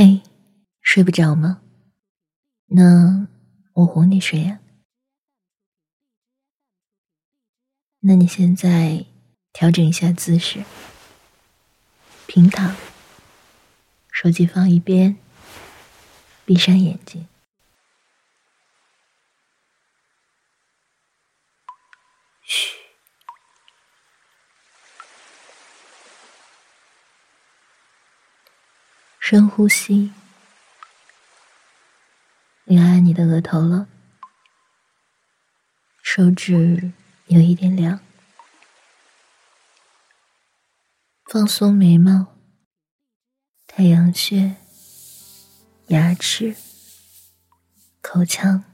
嘿，睡不着吗？那我哄你睡呀。那你现在调整一下姿势，平躺，手机放一边，闭上眼睛。深呼吸。你按你的额头了，手指有一点凉。放松眉毛、太阳穴、牙齿、口腔，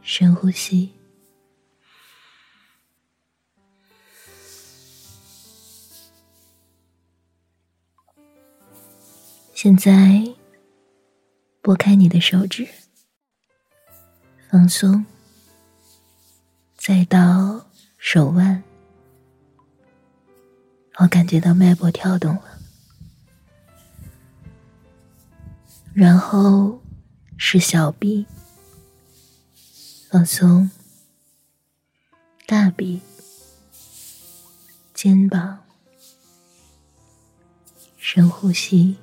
深呼吸。现在。拨开你的手指，放松，再到手腕，我感觉到脉搏跳动了，然后是小臂，放松，大臂，肩膀，深呼吸。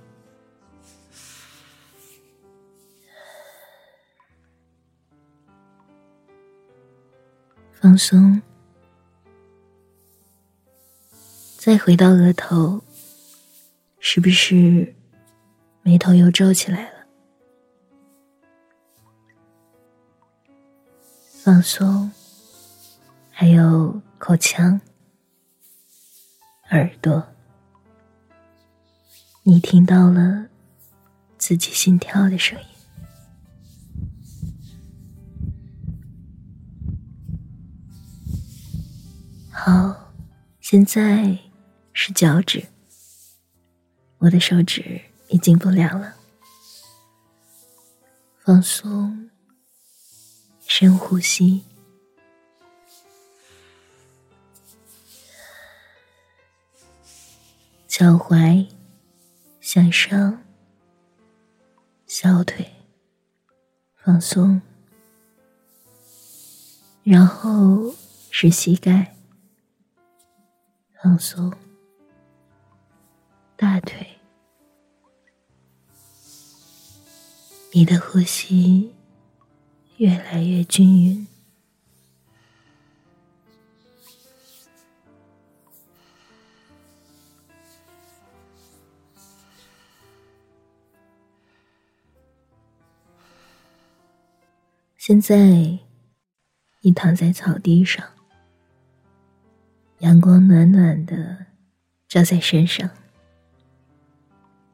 放松，再回到额头，是不是眉头又皱起来了？放松，还有口腔、耳朵，你听到了自己心跳的声音。现在是脚趾，我的手指已经不凉了。放松，深呼吸，脚踝向上，小腿放松，然后是膝盖。放松，大腿，你的呼吸越来越均匀。现在，你躺在草地上。阳光暖暖的照在身上，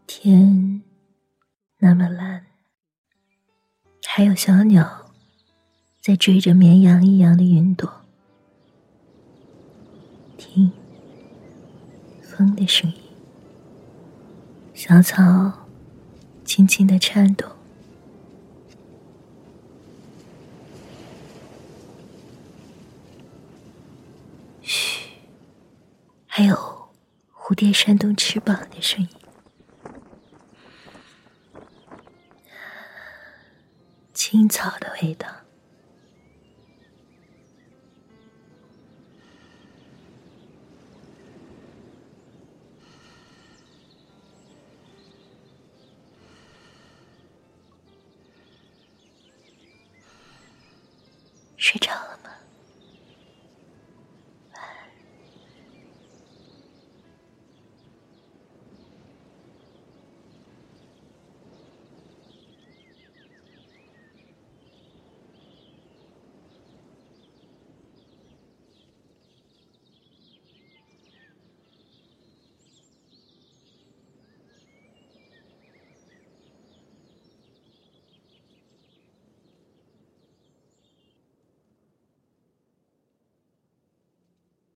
天那么蓝，还有小鸟在追着绵羊一样的云朵。听风的声音，小草轻轻的颤抖。还有蝴蝶扇动翅膀的声音。青草的味道。睡着